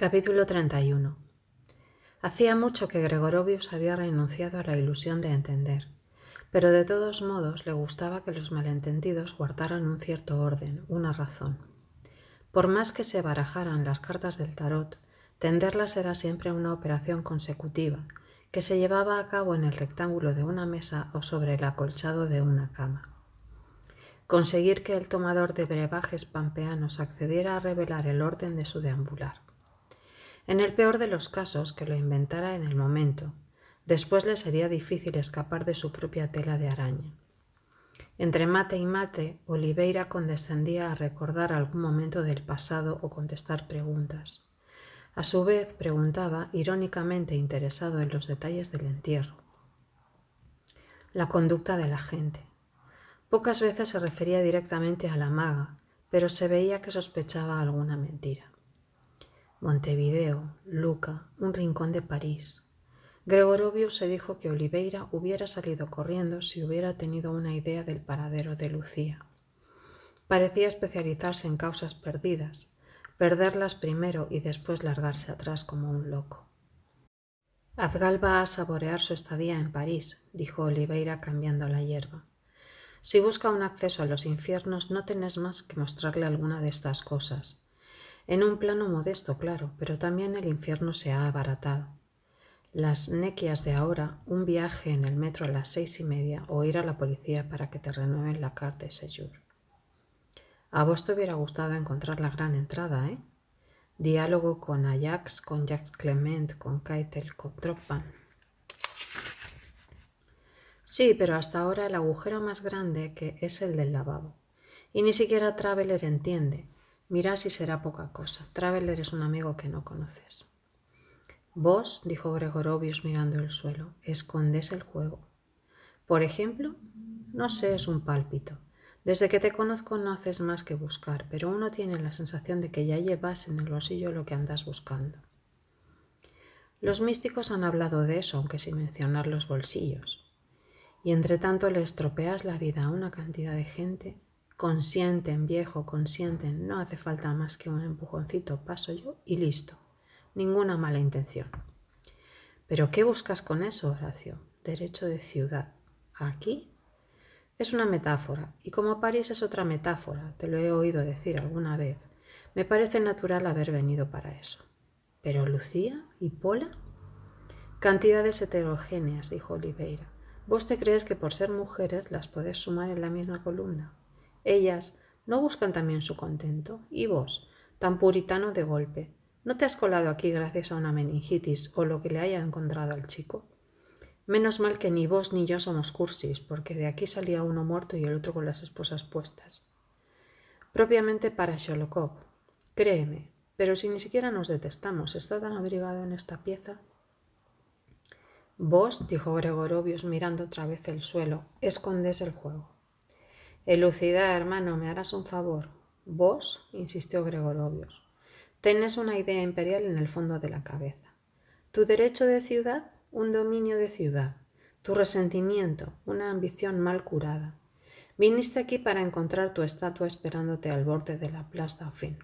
Capítulo 31 Hacía mucho que Gregorovius había renunciado a la ilusión de entender, pero de todos modos le gustaba que los malentendidos guardaran un cierto orden, una razón. Por más que se barajaran las cartas del tarot, tenderlas era siempre una operación consecutiva, que se llevaba a cabo en el rectángulo de una mesa o sobre el acolchado de una cama. Conseguir que el tomador de brebajes pampeanos accediera a revelar el orden de su deambular en el peor de los casos, que lo inventara en el momento. Después le sería difícil escapar de su propia tela de araña. Entre mate y mate, Oliveira condescendía a recordar algún momento del pasado o contestar preguntas. A su vez, preguntaba, irónicamente interesado en los detalles del entierro. La conducta de la gente. Pocas veces se refería directamente a la maga, pero se veía que sospechaba alguna mentira. Montevideo, Luca, un rincón de París. Gregorovio se dijo que Oliveira hubiera salido corriendo si hubiera tenido una idea del paradero de Lucía. Parecía especializarse en causas perdidas, perderlas primero y después largarse atrás como un loco. Azgal va a saborear su estadía en París, dijo Oliveira cambiando la hierba. Si busca un acceso a los infiernos, no tenés más que mostrarle alguna de estas cosas en un plano modesto, claro, pero también el infierno se ha abaratado. Las nequias de ahora, un viaje en el metro a las seis y media o ir a la policía para que te renueven la carta de séjour. A vos te hubiera gustado encontrar la gran entrada, ¿eh? Diálogo con Ajax, con Jacques Clement, con Keitel, con. Sí, pero hasta ahora el agujero más grande que es el del lavabo. Y ni siquiera Traveler entiende. Mira si será poca cosa. Traveler es un amigo que no conoces. Vos, dijo Gregorovius mirando el suelo, escondes el juego. Por ejemplo, no sé, es un pálpito. Desde que te conozco no haces más que buscar, pero uno tiene la sensación de que ya llevas en el bolsillo lo que andas buscando. Los místicos han hablado de eso, aunque sin mencionar los bolsillos. Y entre tanto le estropeas la vida a una cantidad de gente Consienten, viejo, consienten. No hace falta más que un empujoncito, paso yo y listo. Ninguna mala intención. Pero ¿qué buscas con eso, Horacio? Derecho de ciudad. ¿Aquí? Es una metáfora, y como París es otra metáfora, te lo he oído decir alguna vez, me parece natural haber venido para eso. ¿Pero Lucía y Pola? Cantidades heterogéneas, dijo Oliveira. ¿Vos te crees que por ser mujeres las podés sumar en la misma columna? Ellas no buscan también su contento. ¿Y vos, tan puritano de golpe, no te has colado aquí gracias a una meningitis o lo que le haya encontrado al chico? Menos mal que ni vos ni yo somos cursis, porque de aquí salía uno muerto y el otro con las esposas puestas. Propiamente para Sholokov. Créeme, pero si ni siquiera nos detestamos, ¿está tan abrigado en esta pieza? Vos, dijo Gregorovius mirando otra vez el suelo, escondes el juego. Elucida, hermano, me harás un favor. Vos, insistió Gregorovios, tenés una idea imperial en el fondo de la cabeza. Tu derecho de ciudad, un dominio de ciudad. Tu resentimiento, una ambición mal curada. Viniste aquí para encontrar tu estatua esperándote al borde de la Plaza Fin.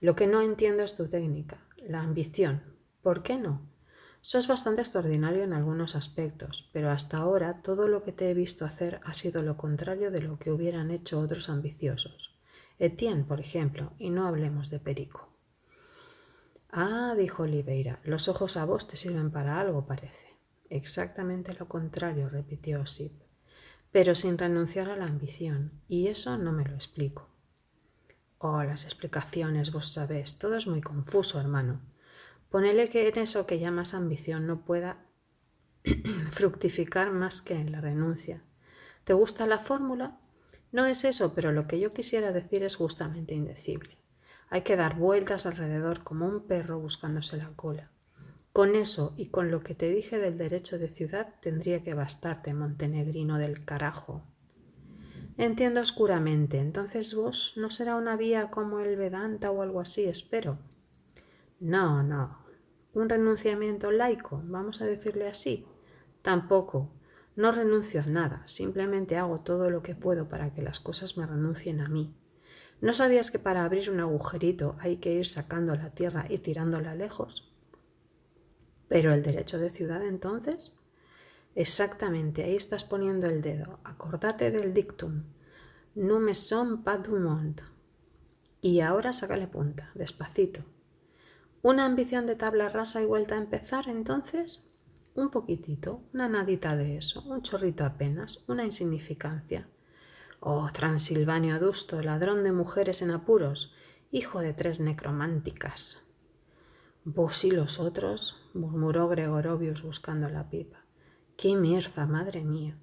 Lo que no entiendo es tu técnica, la ambición. ¿Por qué no? Sos bastante extraordinario en algunos aspectos, pero hasta ahora todo lo que te he visto hacer ha sido lo contrario de lo que hubieran hecho otros ambiciosos. Etienne, por ejemplo, y no hablemos de Perico. Ah, dijo Oliveira, los ojos a vos te sirven para algo, parece. Exactamente lo contrario, repitió Sip, pero sin renunciar a la ambición, y eso no me lo explico. Oh, las explicaciones, vos sabés, todo es muy confuso, hermano. Ponele que en eso que llamas ambición no pueda fructificar más que en la renuncia. ¿Te gusta la fórmula? No es eso, pero lo que yo quisiera decir es justamente indecible. Hay que dar vueltas alrededor como un perro buscándose la cola. Con eso y con lo que te dije del derecho de ciudad tendría que bastarte, montenegrino del carajo. Entiendo oscuramente. Entonces vos no será una vía como el Vedanta o algo así, espero. No, no. Un renunciamiento laico, vamos a decirle así. Tampoco. No renuncio a nada, simplemente hago todo lo que puedo para que las cosas me renuncien a mí. ¿No sabías que para abrir un agujerito hay que ir sacando la tierra y tirándola lejos? ¿Pero el derecho de ciudad entonces? Exactamente, ahí estás poniendo el dedo. Acordate del dictum. No me son pas du monde. Y ahora sácale punta, despacito. ¿Una ambición de tabla rasa y vuelta a empezar entonces? Un poquitito, una nadita de eso, un chorrito apenas, una insignificancia. Oh, Transilvanio adusto, ladrón de mujeres en apuros, hijo de tres necrománticas. Vos y los otros, murmuró Gregorovius buscando la pipa. ¡Qué mirza, madre mía!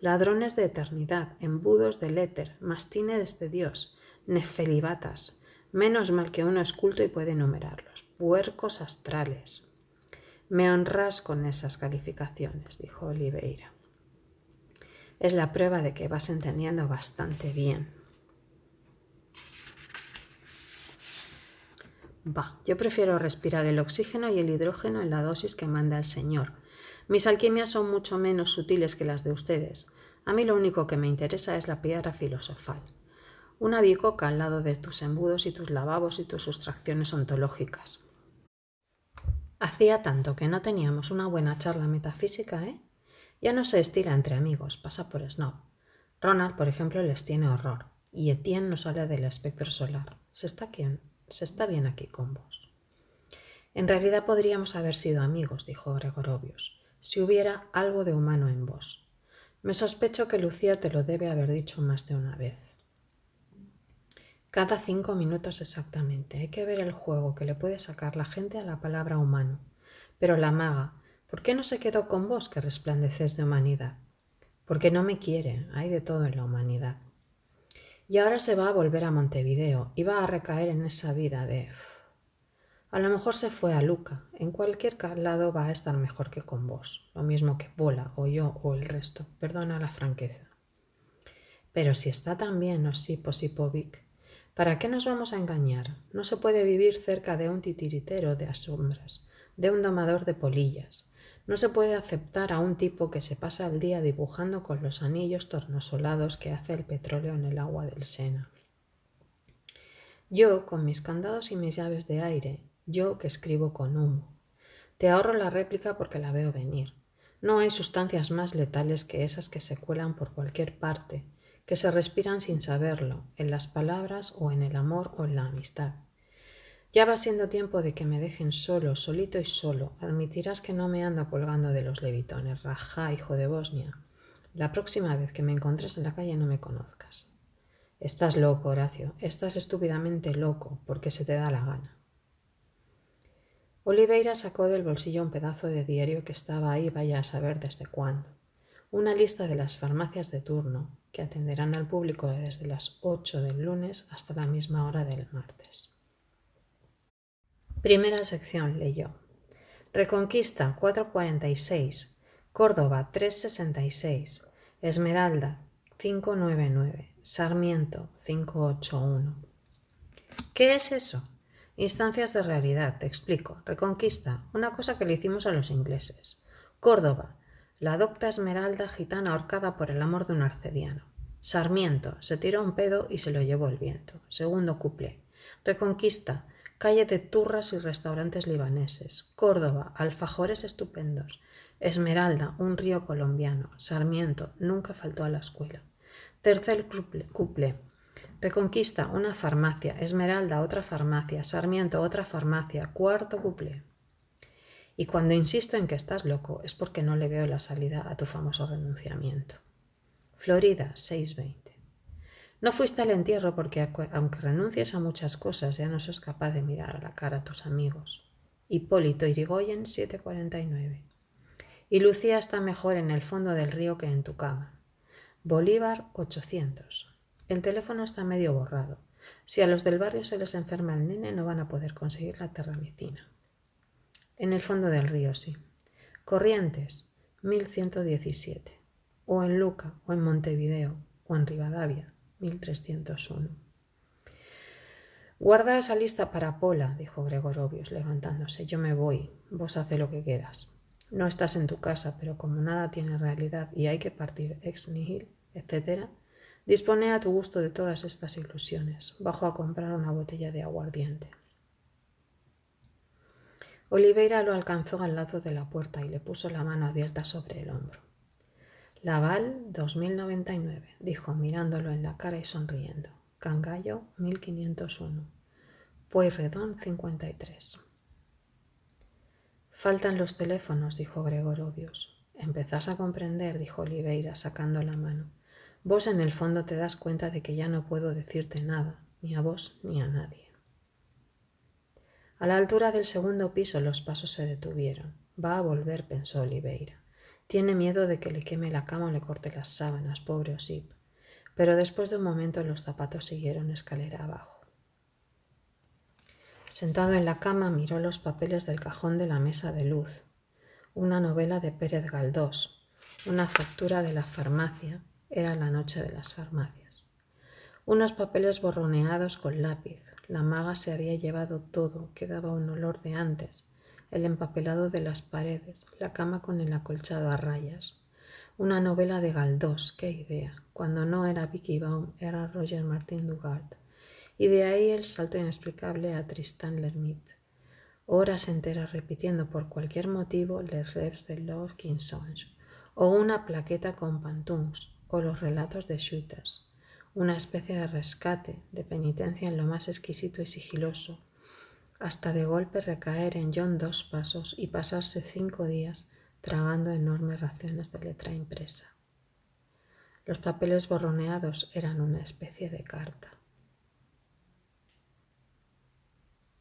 Ladrones de eternidad, embudos del éter, mastines de Dios, nefelibatas. Menos mal que uno es culto y puede enumerarlos. Puercos astrales. Me honras con esas calificaciones, dijo Oliveira es la prueba de que vas entendiendo bastante bien. Va, yo prefiero respirar el oxígeno y el hidrógeno en la dosis que manda el Señor. Mis alquimias son mucho menos sutiles que las de ustedes. A mí lo único que me interesa es la piedra filosofal. Una bicoca al lado de tus embudos y tus lavabos y tus sustracciones ontológicas. Hacía tanto que no teníamos una buena charla metafísica, ¿eh? Ya no se estila entre amigos, pasa por snob. Ronald, por ejemplo, les tiene horror. Y Etienne no sale del espectro solar. Se está, se está bien aquí con vos. En realidad podríamos haber sido amigos, dijo Gregorovius, si hubiera algo de humano en vos. Me sospecho que Lucía te lo debe haber dicho más de una vez. Cada cinco minutos exactamente. Hay que ver el juego que le puede sacar la gente a la palabra humano. Pero la maga, ¿Por qué no se quedó con vos que resplandeces de humanidad? Porque no me quiere, hay de todo en la humanidad. Y ahora se va a volver a Montevideo y va a recaer en esa vida de... A lo mejor se fue a Luca. En cualquier lado va a estar mejor que con vos. Lo mismo que Pola o yo o el resto. Perdona la franqueza. Pero si está tan bien Osipo Sipovic, ¿para qué nos vamos a engañar? No se puede vivir cerca de un titiritero de asombras, de un domador de polillas, no se puede aceptar a un tipo que se pasa el día dibujando con los anillos tornosolados que hace el petróleo en el agua del Sena. Yo, con mis candados y mis llaves de aire, yo que escribo con humo. Te ahorro la réplica porque la veo venir. No hay sustancias más letales que esas que se cuelan por cualquier parte, que se respiran sin saberlo, en las palabras o en el amor o en la amistad. Ya va siendo tiempo de que me dejen solo, solito y solo. Admitirás que no me ando colgando de los levitones. Rajá, hijo de Bosnia. La próxima vez que me encontres en la calle no me conozcas. Estás loco, Horacio. Estás estúpidamente loco porque se te da la gana. Oliveira sacó del bolsillo un pedazo de diario que estaba ahí, vaya a saber desde cuándo. Una lista de las farmacias de turno que atenderán al público desde las 8 del lunes hasta la misma hora del martes. Primera sección leyó. Reconquista 446, Córdoba 366, Esmeralda 599, Sarmiento 581. ¿Qué es eso? Instancias de realidad, te explico. Reconquista, una cosa que le hicimos a los ingleses. Córdoba, la docta Esmeralda gitana ahorcada por el amor de un arcediano. Sarmiento, se tiró un pedo y se lo llevó el viento. Segundo cuplé. Reconquista, calle de turras y restaurantes libaneses, Córdoba, alfajores estupendos, Esmeralda, un río colombiano, Sarmiento, nunca faltó a la escuela. Tercer cuple, Reconquista, una farmacia, Esmeralda, otra farmacia, Sarmiento, otra farmacia, cuarto cuple. Y cuando insisto en que estás loco es porque no le veo la salida a tu famoso renunciamiento. Florida, 620. No fuiste al entierro porque aunque renuncies a muchas cosas ya no sos capaz de mirar a la cara a tus amigos. Hipólito Irigoyen 749. Y Lucía está mejor en el fondo del río que en tu cama. Bolívar 800. El teléfono está medio borrado. Si a los del barrio se les enferma el nene no van a poder conseguir la terramicina. En el fondo del río, sí. Corrientes 1117. O en Luca, o en Montevideo, o en Rivadavia, 1301. Guarda esa lista para Pola, dijo Gregorovius, levantándose. Yo me voy. Vos hace lo que quieras. No estás en tu casa, pero como nada tiene realidad y hay que partir ex nihil, etc., Dispone a tu gusto de todas estas ilusiones. Bajo a comprar una botella de aguardiente. Oliveira lo alcanzó al lado de la puerta y le puso la mano abierta sobre el hombro. Laval 2099, dijo mirándolo en la cara y sonriendo. Cangallo 1501. Pueyrredón 53. Faltan los teléfonos, dijo Gregorovius. Empezás a comprender, dijo Oliveira, sacando la mano. Vos en el fondo te das cuenta de que ya no puedo decirte nada, ni a vos ni a nadie. A la altura del segundo piso los pasos se detuvieron. Va a volver, pensó Oliveira. Tiene miedo de que le queme la cama o le corte las sábanas, pobre Osip. Pero después de un momento los zapatos siguieron escalera abajo. Sentado en la cama miró los papeles del cajón de la mesa de luz, una novela de Pérez Galdós, una factura de la farmacia, era la noche de las farmacias. Unos papeles borroneados con lápiz, la maga se había llevado todo, quedaba un olor de antes, el empapelado de las paredes, la cama con el acolchado a rayas. Una novela de Galdós, qué idea. Cuando no era Vicky Baum, era Roger Martin Dugard. Y de ahí el salto inexplicable a Tristan Lermite. Horas enteras repitiendo por cualquier motivo les rêves de Love Kingsons, o una plaqueta con pantums, o los relatos de Shooters, una especie de rescate, de penitencia en lo más exquisito y sigiloso, hasta de golpe recaer en John dos pasos y pasarse cinco días tragando enormes raciones de letra impresa. Los papeles borroneados eran una especie de carta.